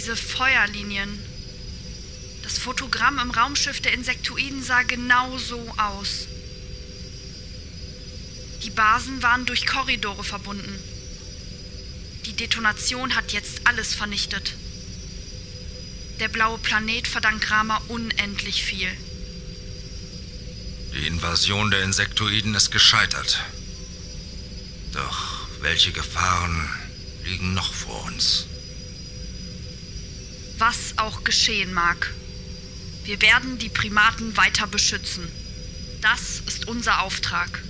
Diese Feuerlinien. Das Fotogramm im Raumschiff der Insektoiden sah genau so aus. Die Basen waren durch Korridore verbunden. Die Detonation hat jetzt alles vernichtet. Der blaue Planet verdankt Rama unendlich viel. Die Invasion der Insektoiden ist gescheitert. Doch welche Gefahren liegen noch vor uns? Was auch geschehen mag. Wir werden die Primaten weiter beschützen. Das ist unser Auftrag.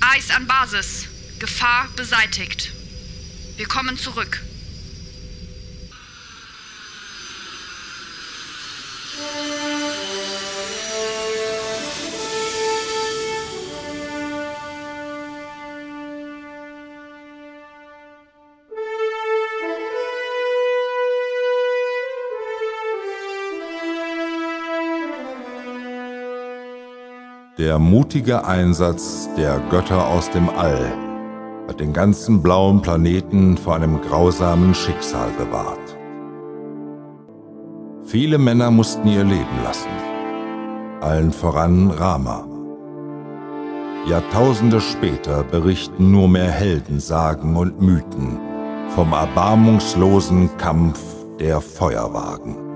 Eis an Basis. Gefahr beseitigt. Wir kommen zurück. Der mutige Einsatz der Götter aus dem All hat den ganzen blauen Planeten vor einem grausamen Schicksal bewahrt. Viele Männer mussten ihr Leben lassen, allen voran Rama. Jahrtausende später berichten nur mehr Heldensagen und Mythen vom erbarmungslosen Kampf der Feuerwagen.